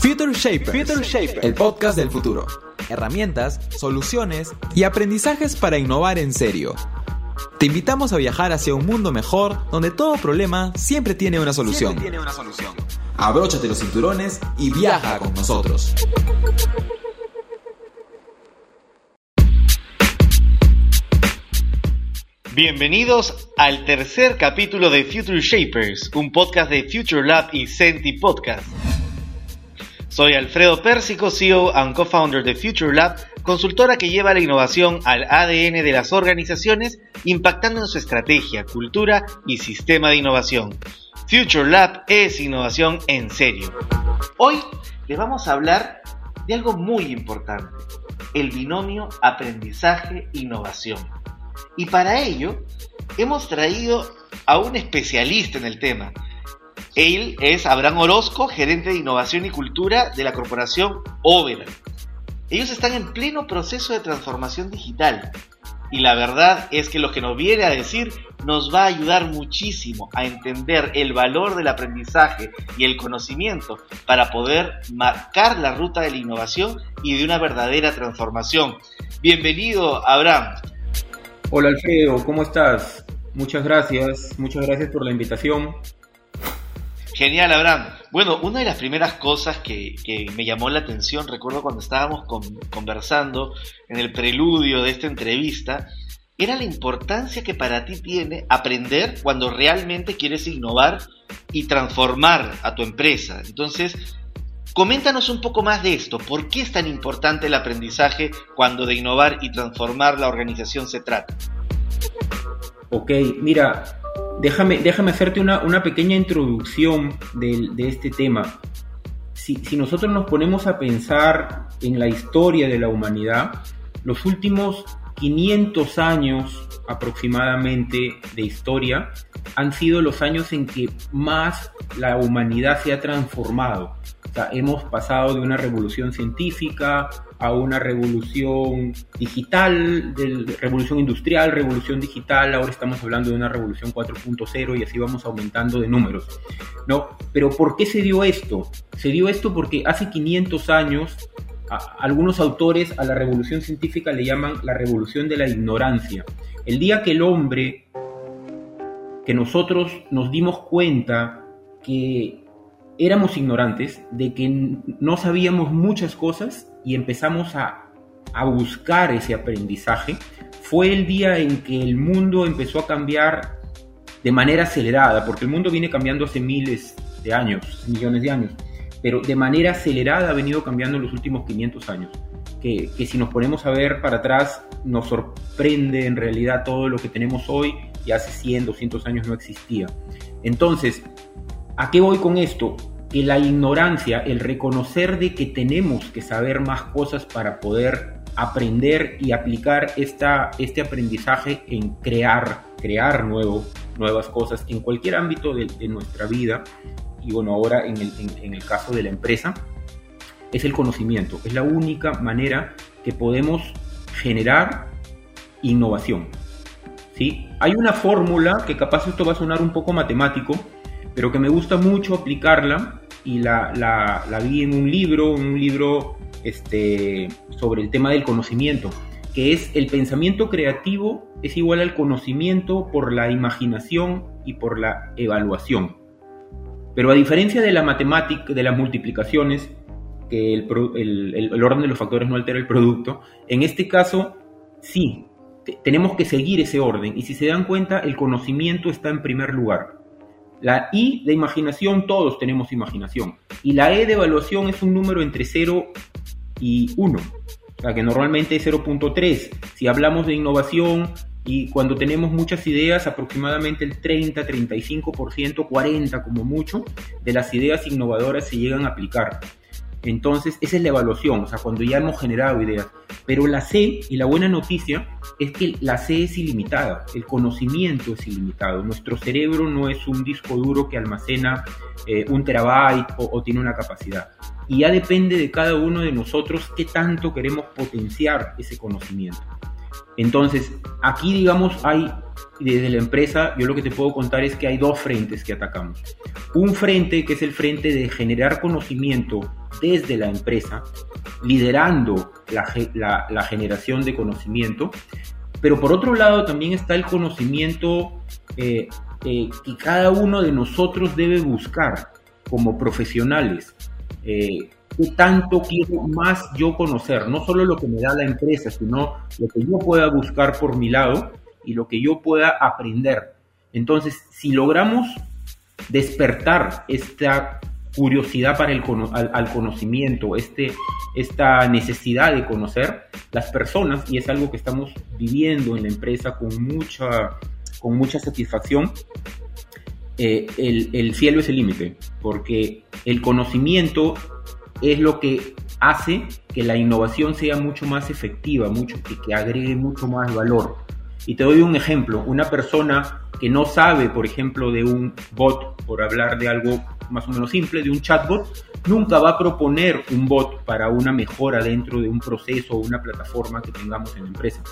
Future Shapers, el podcast del futuro. Herramientas, soluciones y aprendizajes para innovar en serio. Te invitamos a viajar hacia un mundo mejor donde todo problema siempre tiene una solución. Tiene una solución. Abróchate los cinturones y viaja con nosotros. Bienvenidos al tercer capítulo de Future Shapers, un podcast de Future Lab y Senti Podcast. Soy Alfredo Pérsico, CEO and co-founder de Future Lab, consultora que lleva la innovación al ADN de las organizaciones, impactando en su estrategia, cultura y sistema de innovación. Future Lab es innovación en serio. Hoy les vamos a hablar de algo muy importante, el binomio aprendizaje-innovación. Y para ello hemos traído a un especialista en el tema. Él es Abraham Orozco, gerente de innovación y cultura de la corporación Overa. Ellos están en pleno proceso de transformación digital y la verdad es que lo que nos viene a decir nos va a ayudar muchísimo a entender el valor del aprendizaje y el conocimiento para poder marcar la ruta de la innovación y de una verdadera transformación. Bienvenido, Abraham. Hola Alfredo, ¿cómo estás? Muchas gracias, muchas gracias por la invitación. Genial, Abraham. Bueno, una de las primeras cosas que, me llamó la atención, recuerdo cuando estábamos conversando en el preludio de esta entrevista, era la importancia que para ti tiene aprender cuando realmente quieres innovar y transformar a tu empresa. Entonces, coméntanos un poco más de esto. ¿Por qué es tan importante el aprendizaje cuando de innovar y transformar la organización se trata? Ok, mira, déjame, déjame hacerte una, pequeña introducción de, este tema. Si, si nosotros nos ponemos a pensar en la historia de la humanidad, los últimos 500 años aproximadamente de historia han sido los años en que más la humanidad se ha transformado. Hemos pasado de una revolución científica a una revolución digital, de revolución industrial, revolución digital, ahora estamos hablando de una revolución 4.0 y así vamos aumentando de números. ¿no? Pero ¿por qué se dio esto? Se dio esto porque hace 500 años algunos autores a la revolución científica le llaman la revolución de la ignorancia. El día que el hombre, que nosotros nos dimos cuenta que éramos ignorantes, de que no sabíamos muchas cosas y empezamos a, a buscar ese aprendizaje, fue el día en que el mundo empezó a cambiar de manera acelerada, porque el mundo viene cambiando hace miles de años, millones de años pero de manera acelerada ha venido cambiando en los últimos 500 años. Que, si nos ponemos a ver para atrás, nos sorprende en realidad todo lo que tenemos hoy y hace 100, 200 años no existía. Entonces, ¿a qué voy con esto? Que la ignorancia, el reconocer de que tenemos que saber más cosas para poder aprender y aplicar esta, este aprendizaje en crear, crear nuevo, nuevas cosas en cualquier ámbito de, nuestra vida, y bueno, ahora en el, en, el caso de la empresa, es el conocimiento. Es la única manera que podemos generar innovación. ¿sí? Hay una fórmula que capaz esto va a sonar un poco matemático, pero que me gusta mucho aplicarla y la, vi en un libro, un libro este, sobre el tema del conocimiento, que es el pensamiento creativo es igual al conocimiento por la imaginación y por la evaluación. Pero a diferencia de la matemática, de las multiplicaciones, que el, orden de los factores no altera el producto, en este caso sí, tenemos que seguir ese orden. Y si se dan cuenta, el conocimiento está en primer lugar. La I de imaginación, todos tenemos imaginación. Y la E de evaluación es un número entre 0 y 1. O sea, que normalmente es 0.3. Si hablamos de innovación, y cuando tenemos muchas ideas, aproximadamente el 30, 35%, 40% como mucho, de las ideas innovadoras se llegan a aplicar. Entonces, esa es la evaluación, o sea, cuando ya hemos generado ideas. Pero la C, y la buena noticia, es que la C es ilimitada, el conocimiento es ilimitado. Nuestro cerebro no es un disco duro que almacena eh, un terabyte o, o tiene una capacidad. Y ya depende de cada uno de nosotros qué tanto queremos potenciar ese conocimiento. Entonces, aquí digamos hay, desde la empresa, yo lo que te puedo contar es que hay dos frentes que atacamos. Un frente que es el frente de generar conocimiento desde la empresa, liderando la, generación de conocimiento. Pero por otro lado también está el conocimiento eh, eh, que cada uno de nosotros debe buscar como profesionales. Eh, ¿Qué tanto quiero más yo conocer? No solo lo que me da la empresa, sino lo que yo pueda buscar por mi lado y lo que yo pueda aprender. Entonces, si logramos despertar esta curiosidad para el al, conocimiento, este, esta necesidad de conocer las personas, y es algo que estamos viviendo en la empresa con mucha, con mucha satisfacción, eh, el, el cielo es el límite, porque el conocimiento es lo que hace que la innovación sea mucho más efectiva, mucho, que, que agregue mucho más valor. Y te doy un ejemplo, una persona que no sabe, por ejemplo, de un bot, por hablar de algo más o menos simple, de un chatbot, nunca va a proponer un bot para una mejora dentro de un proceso o una plataforma que tengamos en la empresa.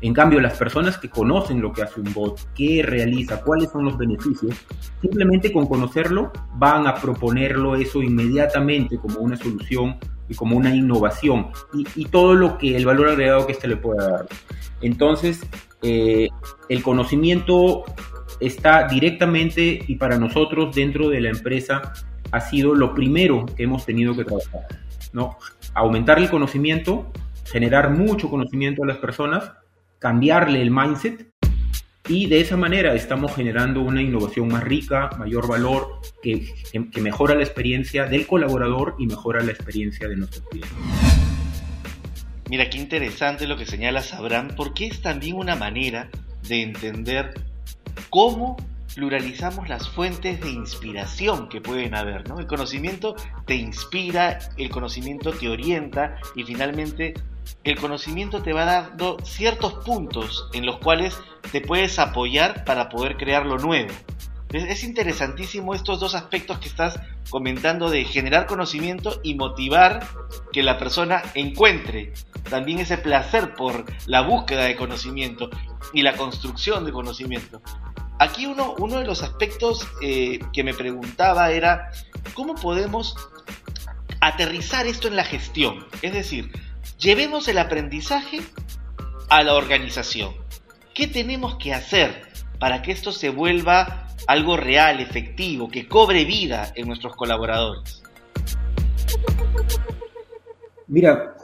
En cambio, las personas que conocen lo que hace un bot, qué realiza, cuáles son los beneficios, simplemente con conocerlo van a proponerlo eso inmediatamente como una solución y como una innovación y, todo lo que el valor agregado que éste le pueda dar. Entonces, eh, el conocimiento está directamente y para nosotros dentro de la empresa ha sido lo primero que hemos tenido que trabajar. ¿no? Aumentar el conocimiento, generar mucho conocimiento a las personas, cambiarle el mindset y de esa manera estamos generando una innovación más rica, mayor valor, que, que mejora la experiencia del colaborador y mejora la experiencia de nuestros clientes. Mira, qué interesante lo que señala Abraham, porque es también una manera de entender cómo pluralizamos las fuentes de inspiración que pueden haber. ¿no? El conocimiento te inspira, el conocimiento te orienta y finalmente el conocimiento te va dando ciertos puntos en los cuales te puedes apoyar para poder crear lo nuevo. Es interesantísimo estos dos aspectos que estás comentando de generar conocimiento y motivar que la persona encuentre también ese placer por la búsqueda de conocimiento y la construcción de conocimiento. Aquí uno, uno de los aspectos eh, que me preguntaba era cómo podemos aterrizar esto en la gestión. Es decir, llevemos el aprendizaje a la organización. ¿Qué tenemos que hacer para que esto se vuelva algo real, efectivo, que cobre vida en nuestros colaboradores? Mira,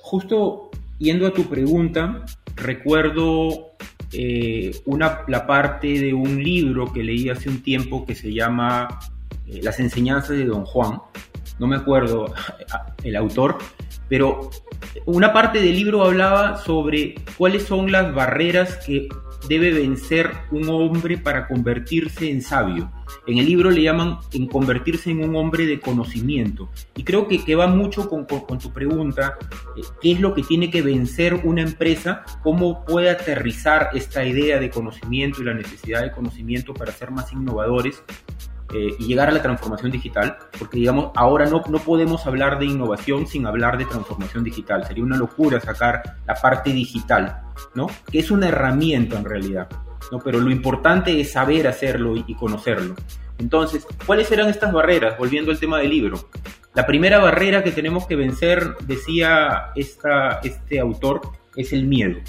justo yendo a tu pregunta, recuerdo eh, una, la parte de un libro que leí hace un tiempo que se llama eh, Las enseñanzas de Don Juan. No me acuerdo el autor, pero una parte del libro hablaba sobre cuáles son las barreras que debe vencer un hombre para convertirse en sabio. En el libro le llaman en convertirse en un hombre de conocimiento. Y creo que, que va mucho con, tu pregunta, eh, ¿qué es lo que tiene que vencer una empresa? ¿Cómo puede aterrizar esta idea de conocimiento y la necesidad de conocimiento para ser más innovadores? Eh, y llegar a la transformación digital, porque digamos, ahora no, no podemos hablar de innovación sin hablar de transformación digital. Sería una locura sacar la parte digital, ¿no? Que es una herramienta en realidad, ¿no? Pero lo importante es saber hacerlo y, conocerlo. Entonces, ¿cuáles serán estas barreras? Volviendo al tema del libro. La primera barrera que tenemos que vencer, decía esta, este autor, es el miedo.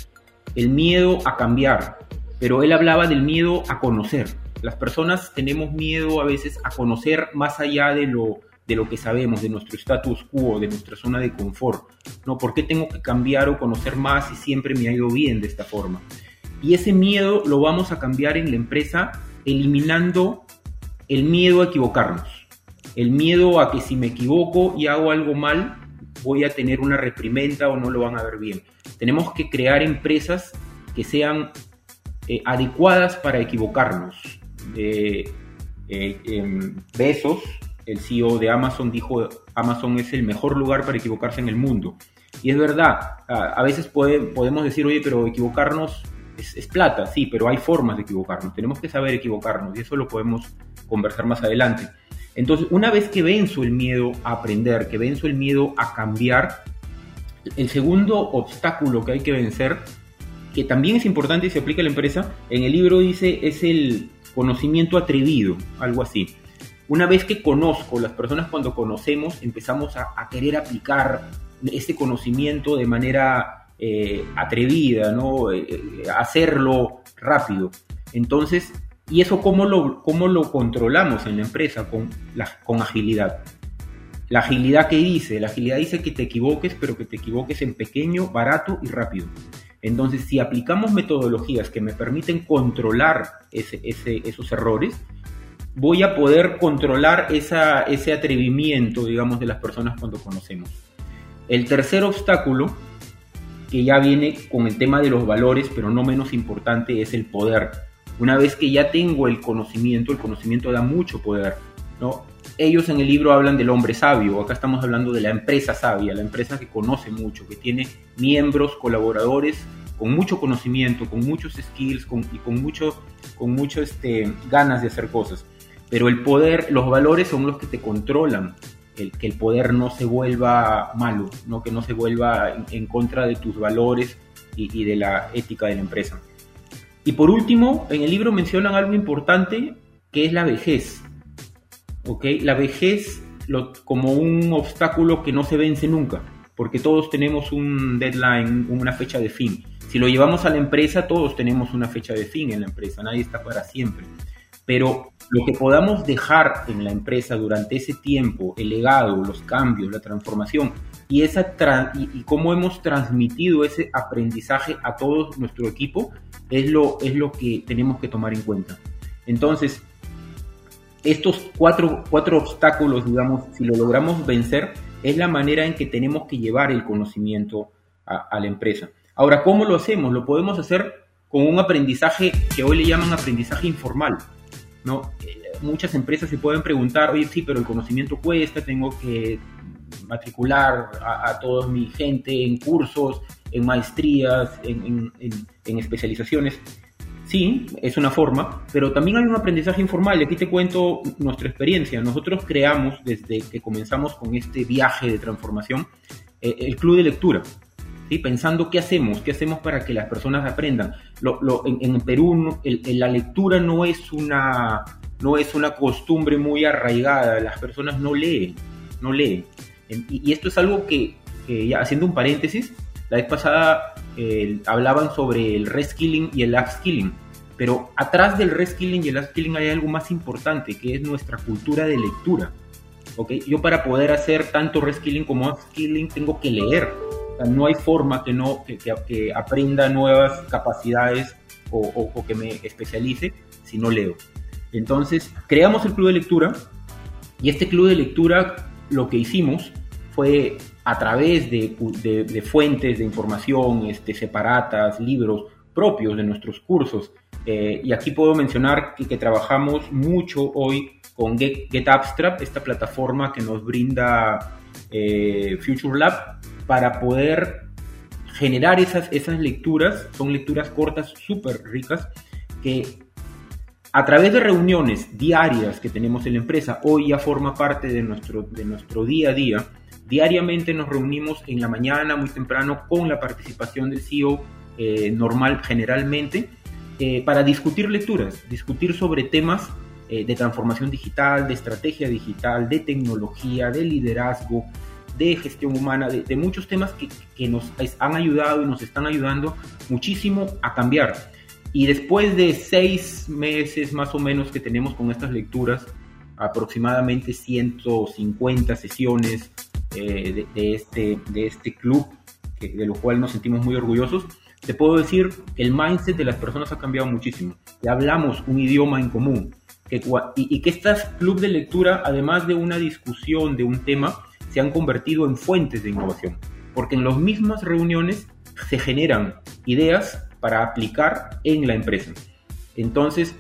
El miedo a cambiar. Pero él hablaba del miedo a conocer las personas tenemos miedo a veces a conocer más allá de lo, de lo que sabemos, de nuestro status quo, de nuestra zona de confort. ¿no? ¿Por qué tengo que cambiar o conocer más si siempre me ha ido bien de esta forma? Y ese miedo lo vamos a cambiar en la empresa eliminando el miedo a equivocarnos. El miedo a que si me equivoco y hago algo mal, voy a tener una reprimenda o no lo van a ver bien. Tenemos que crear empresas que sean eh, adecuadas para equivocarnos. Eh, Besos, el CEO de Amazon, dijo Amazon es el mejor lugar para equivocarse en el mundo. Y es verdad, a, veces podemos decir, oye, pero equivocarnos es, plata, sí, pero hay formas de equivocarnos, tenemos que saber equivocarnos y eso lo podemos conversar más adelante. Entonces, una vez que venzo el miedo a aprender, que venzo el miedo a cambiar, el segundo obstáculo que hay que vencer, que también es importante y se aplica a la empresa, en el libro dice es el conocimiento atrevido, algo así. Una vez que conozco, las personas cuando conocemos empezamos a, querer aplicar este conocimiento de manera eh, atrevida, ¿no? Eh, eh, hacerlo rápido. Entonces, ¿y eso cómo lo, cómo lo controlamos en la empresa? Con, con agilidad. La agilidad que dice, la agilidad dice que te equivoques, pero que te equivoques en pequeño, barato y rápido. Entonces, si aplicamos metodologías que me permiten controlar esos errores, voy a poder controlar ese atrevimiento, digamos, de las personas cuando conocemos. El tercer obstáculo, que ya viene con el tema de los valores, pero no menos importante, es el poder. Una vez que ya tengo el conocimiento, el conocimiento da mucho poder. ¿no? Ellos en el libro hablan del hombre sabio, acá estamos hablando de la empresa sabia, la empresa que conoce mucho, que tiene miembros, colaboradores con mucho conocimiento, con muchos skills y con mucho, con mucho este, ganas de hacer cosas. Pero el poder, los valores son los que te controlan, que el poder no se vuelva malo, ¿no? que no se vuelva en, contra de tus valores y, de la ética de la empresa. Y por último, en el libro mencionan algo importante que es la vejez. ¿Okay? La vejez como un obstáculo que no se vence nunca, porque todos tenemos un deadline, una fecha de fin. Si lo llevamos a la empresa, todos tenemos una fecha de fin en la empresa, nadie está para siempre pero lo que podamos dejar en la empresa durante ese tiempo, el legado, los cambios, la transformación y, esa y, cómo hemos transmitido ese aprendizaje a todo nuestro equipo es lo, es lo que tenemos que tomar en cuenta. Entonces, estos cuatro, cuatro obstáculos, digamos, si lo logramos vencer, es la manera en que tenemos que llevar el conocimiento a, la empresa. Ahora, ¿cómo lo hacemos? Lo podemos hacer con un aprendizaje que hoy le llaman aprendizaje informal. ¿no? Eh, muchas empresas se pueden preguntar, oye, sí, pero el conocimiento cuesta, tengo que matricular a, toda mi gente en cursos, en maestrías, en, especializaciones. Sí, es una forma, pero también hay un aprendizaje informal. Y aquí te cuento nuestra experiencia. Nosotros creamos, desde que comenzamos con este viaje de transformación, eh, el club de lectura. ¿sí? Pensando qué hacemos, qué hacemos para que las personas aprendan en, Perú la lectura no es, una, no es una costumbre muy arraigada, las personas no leen, no leen. Y, esto es algo que, ya haciendo un paréntesis, la vez pasada hablaban sobre el reskilling y el upskilling, pero atrás del reskilling y el upskilling hay algo más importante, que es nuestra cultura de lectura. ¿okay? Yo para poder hacer tanto reskilling como upskilling tengo que leer, no hay forma que, no, que, aprenda nuevas capacidades o, que me especialice si no leo. Entonces, creamos el club de lectura y este club de lectura lo que hicimos fue a través de, fuentes de información este, separatas, libros propios de nuestros cursos. Eh, y aquí puedo mencionar que, trabajamos mucho hoy con Get, esta plataforma que nos brinda eh, Future Lab, para poder generar esas, esas lecturas, son lecturas cortas súper ricas, que a través de reuniones diarias que tenemos en la empresa, hoy ya forma parte de nuestro, de nuestro día a día, diariamente nos reunimos en la mañana muy temprano con la participación del CEO eh, normal generalmente, eh, para discutir lecturas, discutir sobre temas eh, de transformación digital, de estrategia digital, de tecnología, de liderazgo, de gestión humana, de, muchos temas que, que, nos han ayudado y nos están ayudando muchísimo a cambiar. Y después de seis meses más o menos que tenemos con estas lecturas, aproximadamente 150 sesiones eh, de, este, de este club, que, de lo cual nos sentimos muy orgullosos, te puedo decir que el mindset de las personas ha cambiado muchísimo. Que hablamos un idioma en común. Y, y que estas club de lectura, además de una discusión de un tema, se han convertido en fuentes de innovación, porque en las mismas reuniones se generan ideas para aplicar en la empresa. Entonces,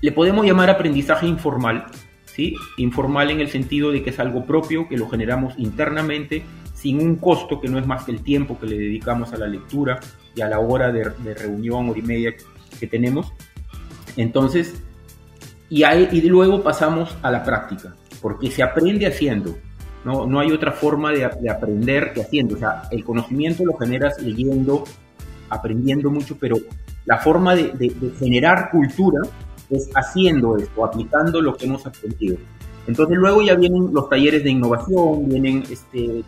le podemos llamar aprendizaje informal, ¿sí? Informal en el sentido de que es algo propio, que lo generamos internamente, sin un costo que no es más que el tiempo que le dedicamos a la lectura y a la hora de, reunión, hora y media que tenemos. Entonces, y, y luego pasamos a la práctica, porque se aprende haciendo. No, no hay otra forma de, aprender que haciendo. O sea, el conocimiento lo generas leyendo, aprendiendo mucho, pero la forma de, generar cultura es haciendo esto, aplicando lo que hemos aprendido. Entonces luego ya vienen los talleres de innovación, vienen este,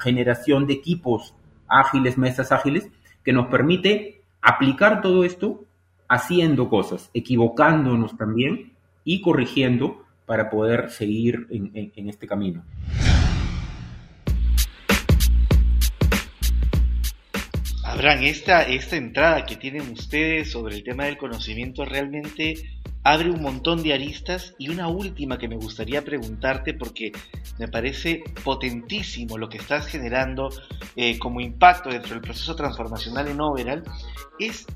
generación de equipos ágiles, mesas ágiles, que nos permite aplicar todo esto haciendo cosas, equivocándonos también y corrigiendo para poder seguir en, este camino. Abraham, esta, esta entrada que tienen ustedes sobre el tema del conocimiento realmente abre un montón de aristas y una última que me gustaría preguntarte porque me parece potentísimo lo que estás generando eh, como impacto dentro del proceso transformacional en Overall es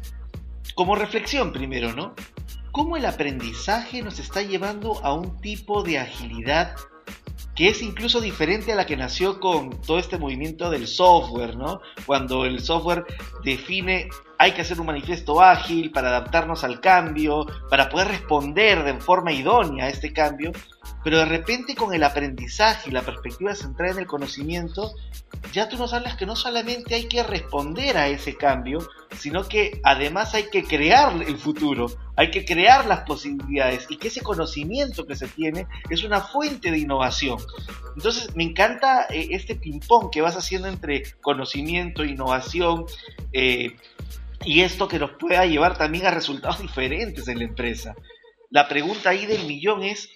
como reflexión primero, ¿no? ¿Cómo el aprendizaje nos está llevando a un tipo de agilidad que es incluso diferente a la que nació con todo este movimiento del software, ¿no? Cuando el software define hay que hacer un manifiesto ágil para adaptarnos al cambio, para poder responder de forma idónea a este cambio, pero de repente con el aprendizaje y la perspectiva centrada en el conocimiento, ya tú nos hablas que no solamente hay que responder a ese cambio, sino que además hay que crear el futuro, hay que crear las posibilidades y que ese conocimiento que se tiene es una fuente de innovación. Entonces me encanta eh, este ping-pong que vas haciendo entre conocimiento, innovación, eh, y esto que nos pueda llevar también a resultados diferentes en la empresa. La pregunta ahí del millón es,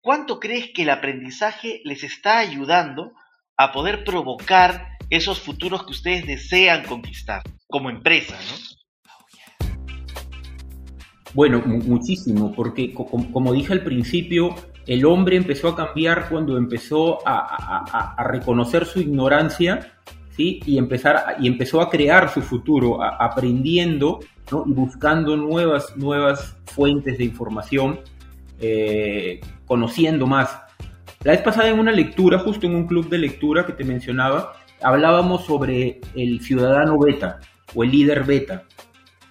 ¿cuánto crees que el aprendizaje les está ayudando a poder provocar esos futuros que ustedes desean conquistar como empresa, Bueno, muchísimo, porque como dije al principio, el hombre empezó a cambiar cuando empezó a reconocer su ignorancia y, empezar, y empezó a crear su futuro, aprendiendo y buscando nuevas, nuevas fuentes de información, eh, conociendo más. La vez pasada en una lectura, justo en un club de lectura que te mencionaba, hablábamos sobre el ciudadano beta o el líder beta.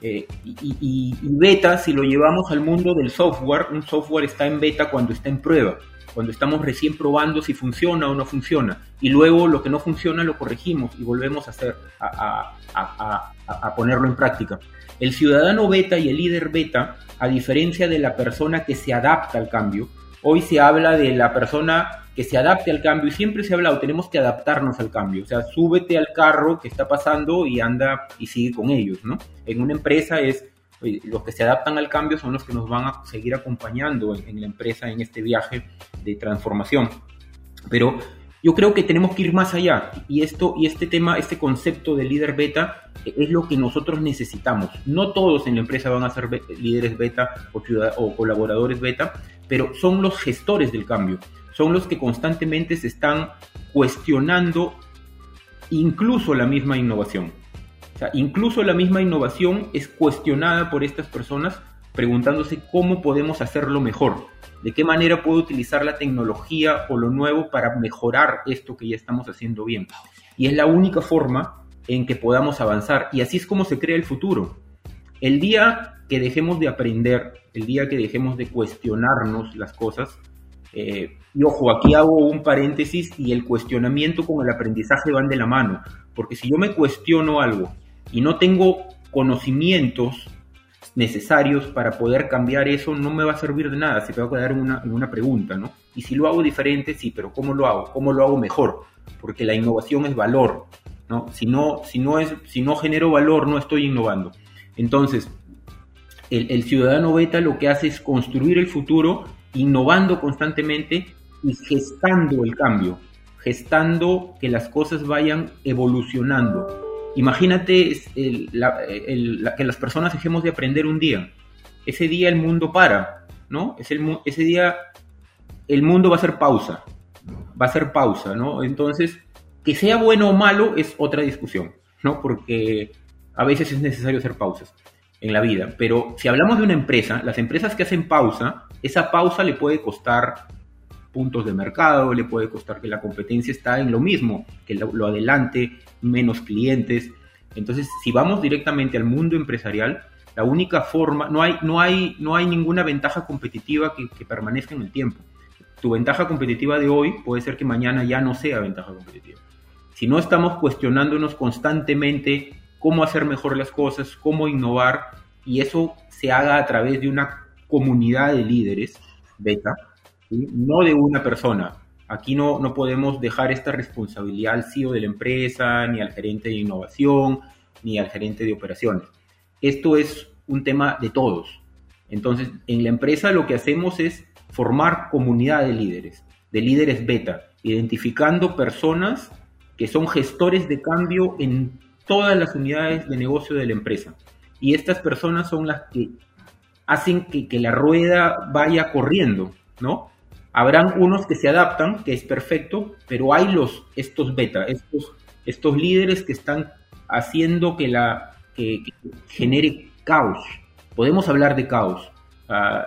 Eh, y, beta, si lo llevamos al mundo del software, un software está en beta cuando está en prueba cuando estamos recién probando si funciona o no funciona. Y luego lo que no funciona lo corregimos y volvemos a hacer, a, ponerlo en práctica. El ciudadano beta y el líder beta, a diferencia de la persona que se adapta al cambio, hoy se habla de la persona que se adapte al cambio y siempre se ha hablado, tenemos que adaptarnos al cambio, o sea, súbete al carro que está pasando y anda y sigue con ellos, ¿no? En una empresa es los que se adaptan al cambio son los que nos van a seguir acompañando en, la empresa en este viaje de transformación. Pero yo creo que tenemos que ir más allá. Y esto y este tema, este concepto de líder beta es lo que nosotros necesitamos. No todos en la empresa van a ser líderes beta o, o colaboradores beta, pero son los gestores del cambio, son los que constantemente se están cuestionando incluso la misma innovación. Incluso la misma innovación es cuestionada por estas personas preguntándose cómo podemos hacerlo mejor, de qué manera puedo utilizar la tecnología o lo nuevo para mejorar esto que ya estamos haciendo bien. Y es la única forma en que podamos avanzar y así es como se crea el futuro. El día que dejemos de aprender, el día que dejemos de cuestionarnos las cosas, eh, y ojo, aquí hago un paréntesis y el cuestionamiento con el aprendizaje van de la mano, porque si yo me cuestiono algo y no tengo conocimientos necesarios para poder cambiar eso, no me va a servir de nada, se te va a quedar en una, una pregunta, ¿no? Y si lo hago diferente, sí, pero ¿cómo lo hago? ¿Cómo lo hago mejor? Porque la innovación es valor, ¿no? Si no, si no, es, si no genero valor, no estoy innovando. Entonces, el, el ciudadano beta lo que hace es construir el futuro, innovando constantemente y gestando el cambio, gestando que las cosas vayan evolucionando Imagínate que las personas dejemos de aprender un día. Ese día el mundo para, ¿no? ese día el mundo va a ser pausa. Va a ser pausa, ¿no? Entonces, que sea bueno o malo es otra discusión, ¿no? Porque a veces es necesario hacer pausas en la vida. Pero si hablamos de una empresa, las empresas que hacen pausa, esa pausa le puede costar puntos de mercado, le puede costar que la competencia está en lo mismo, que lo, adelante, menos clientes. Entonces, si vamos directamente al mundo empresarial, la única forma, no hay, no hay, no hay ninguna ventaja competitiva que, que permanezca en el tiempo. Tu ventaja competitiva de hoy puede ser que mañana ya no sea ventaja competitiva. Si no estamos cuestionándonos constantemente cómo hacer mejor las cosas, cómo innovar, y eso se haga a través de una comunidad de líderes beta, no de una persona. Aquí no, no podemos dejar esta responsabilidad al CEO de la empresa, ni al gerente de innovación, ni al gerente de operaciones. Esto es un tema de todos. Entonces, en la empresa lo que hacemos es formar comunidad de líderes, de líderes beta, identificando personas que son gestores de cambio en todas las unidades de negocio de la empresa. Y estas personas son las que hacen que, que la rueda vaya corriendo, ¿no? Habrán unos que se adaptan, que es perfecto, pero hay los, estos beta, estos, estos líderes que están haciendo que, la, que, genere caos. Podemos hablar de caos.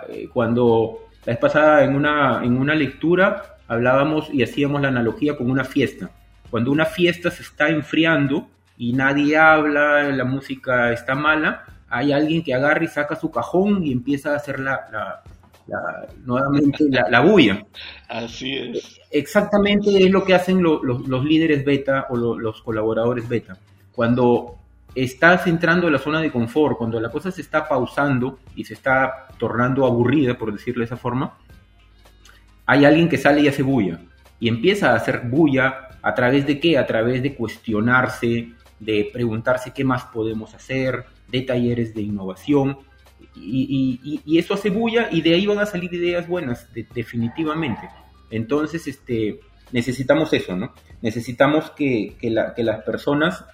Eh, cuando la vez pasada en una, en una lectura hablábamos y hacíamos la analogía con una fiesta. Cuando una fiesta se está enfriando y nadie habla, la música está mala, hay alguien que agarra y saca su cajón y empieza a hacer la, nuevamente la, bulla. Así es. Exactamente es lo que hacen los líderes beta o los colaboradores beta. Cuando estás entrando a la zona de confort, cuando la cosa se está pausando y se está tornando aburrida, por decirlo de esa forma, hay alguien que sale y hace bulla. Y empieza a hacer bulla a través de qué? A través de cuestionarse, de preguntarse qué más podemos hacer, de talleres de innovación. Y, eso hace bulla y de ahí van a salir ideas buenas, definitivamente. Entonces, este, necesitamos eso, ¿no? Necesitamos que, que, las personas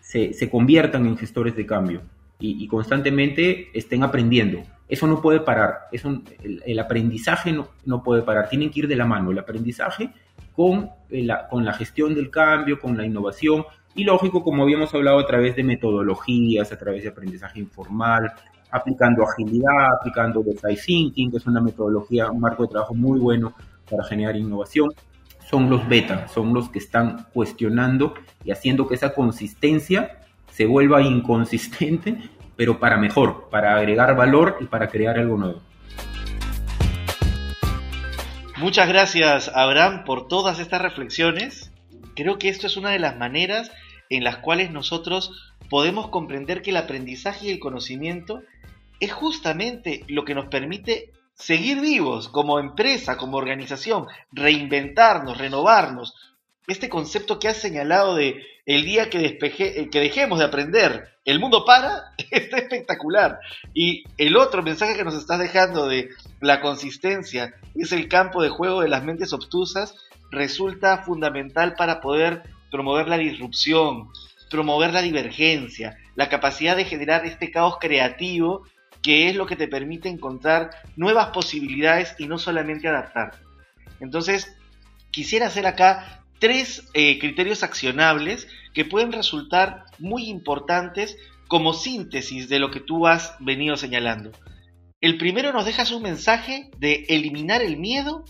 se, se, conviertan en gestores de cambio y, constantemente estén aprendiendo. Eso no puede parar, eso, el, aprendizaje no, no, puede parar, tienen que ir de la mano, el aprendizaje con eh, la, con la gestión del cambio, con la innovación, y lógico, como habíamos hablado, a través de metodologías, a través de aprendizaje informal, aplicando agilidad, aplicando design thinking, que es una metodología, un marco de trabajo muy bueno para generar innovación. Son los beta, son los que están cuestionando y haciendo que esa consistencia se vuelva inconsistente, pero para mejor, para agregar valor y para crear algo nuevo. Muchas gracias, Abraham, por todas estas reflexiones. Creo que esto es una de las maneras en las cuales nosotros podemos comprender que el aprendizaje y el conocimiento es justamente lo que nos permite seguir vivos como empresa, como organización, reinventarnos, renovarnos. Este concepto que has señalado de el día que, eh, que dejemos de aprender, el mundo para, está espectacular. Y el otro mensaje que nos estás dejando de la consistencia es el campo de juego de las mentes obtusas, resulta fundamental para poder promover la disrupción, promover la divergencia, la capacidad de generar este caos creativo que es lo que te permite encontrar nuevas posibilidades y no solamente adaptarte. Entonces, quisiera hacer acá tres eh, criterios accionables que pueden resultar muy importantes como síntesis de lo que tú has venido señalando. El primero nos dejas un mensaje de eliminar el miedo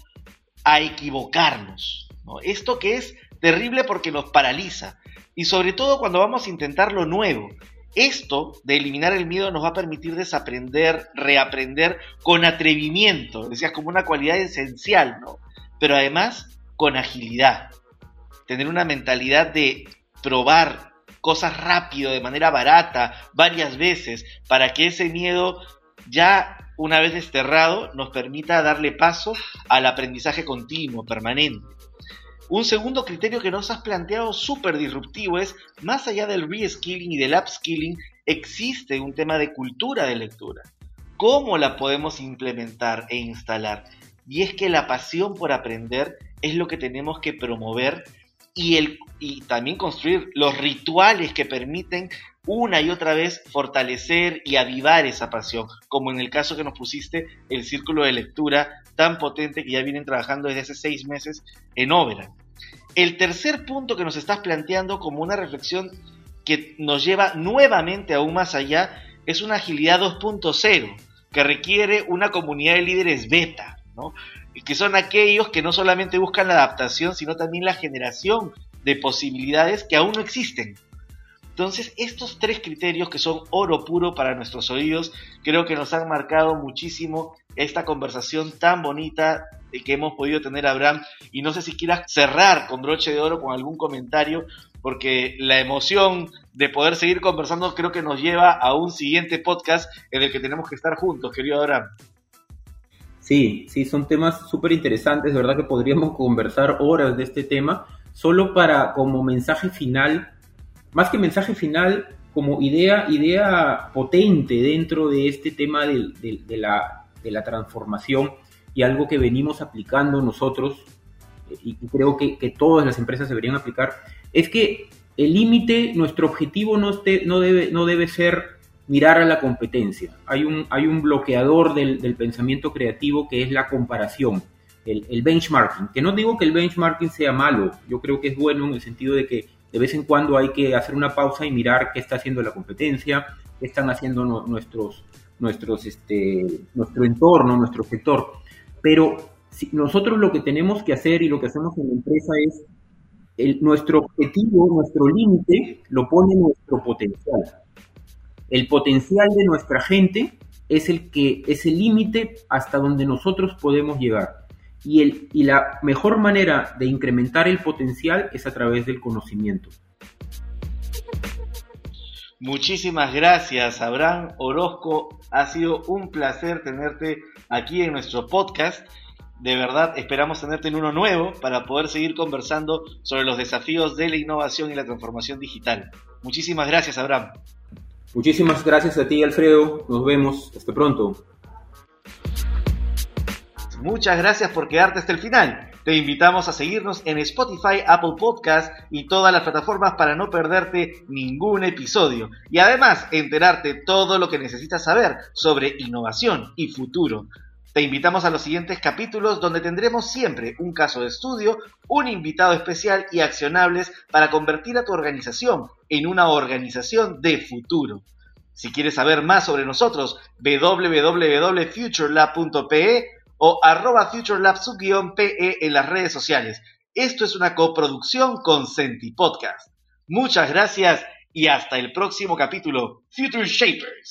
a equivocarnos. Esto que es terrible porque nos paraliza. Y sobre todo cuando vamos a intentar lo nuevo. Esto de eliminar el miedo nos va a permitir desaprender, reaprender con atrevimiento, decías como una cualidad esencial, ¿no? Pero además con agilidad. Tener una mentalidad de probar cosas rápido, de manera barata, varias veces, para que ese miedo ya una vez desterrado nos permita darle paso al aprendizaje continuo, permanente. Un segundo criterio que nos has planteado súper disruptivo es, más allá del reskilling y del upskilling, existe un tema de cultura de lectura. ¿Cómo la podemos implementar e instalar? Y es que la pasión por aprender es lo que tenemos que promover y, el, y también construir los rituales que permiten una y otra vez fortalecer y avivar esa pasión, como en el caso que nos pusiste el círculo de lectura tan potente que ya vienen trabajando desde hace seis meses en Óvera. El tercer punto que nos estás planteando como una reflexión que nos lleva nuevamente aún más allá es una agilidad 2.0 que requiere una comunidad de líderes beta, ¿no? que son aquellos que no solamente buscan la adaptación, sino también la generación de posibilidades que aún no existen. Entonces, estos tres criterios que son oro puro para nuestros oídos, creo que nos han marcado muchísimo esta conversación tan bonita que hemos podido tener Abraham. Y no sé si quieras cerrar con broche de oro con algún comentario porque la emoción de poder seguir conversando creo que nos lleva a un siguiente podcast en el que tenemos que estar juntos, querido Abraham. Sí, sí, son temas súper interesantes, de verdad que podríamos conversar horas de este tema, solo para como mensaje final, más que mensaje final, como idea, idea potente dentro de este tema de, la, de la, transformación y algo que venimos aplicando nosotros, y creo que, que todas las empresas deberían aplicar, es que el límite, nuestro objetivo no, no, debe, no debe ser mirar a la competencia. Hay un, hay un bloqueador del, pensamiento creativo que es la comparación, el, benchmarking. Que no digo que el benchmarking sea malo, yo creo que es bueno en el sentido de que de vez en cuando hay que hacer una pausa y mirar qué está haciendo la competencia, qué están haciendo nuestros, este, nuestro entorno, nuestro sector. Pero nosotros lo que tenemos que hacer y lo que hacemos en la empresa es nuestro objetivo, nuestro límite, lo pone nuestro potencial el potencial de nuestra gente es el que es el límite hasta donde nosotros podemos llegar. Y, el, y la mejor manera de incrementar el potencial es a través del conocimiento. Muchísimas gracias, Abraham Orozco. Ha sido un placer tenerte aquí en nuestro podcast. De verdad, esperamos tenerte en uno nuevo para poder seguir conversando sobre los desafíos de la innovación y la transformación digital. Muchísimas gracias, Abraham. Muchísimas gracias a ti, Alfredo. Nos vemos. Hasta pronto. Muchas gracias por quedarte hasta el final. Te invitamos a seguirnos en Spotify, Apple Podcast y todas las plataformas para no perderte ningún episodio. Y además enterarte todo lo que necesitas saber sobre innovación y futuro. Te invitamos a los siguientes capítulos donde tendremos siempre un caso de estudio, un invitado especial y accionables para convertir a tu organización en una organización de futuro. Si quieres saber más sobre nosotros, www.futurelab.pe o arroba futurelab-pe en las redes sociales. Esto es una coproducción con Senti Podcast. Muchas gracias y hasta el próximo capítulo, Future Shapers.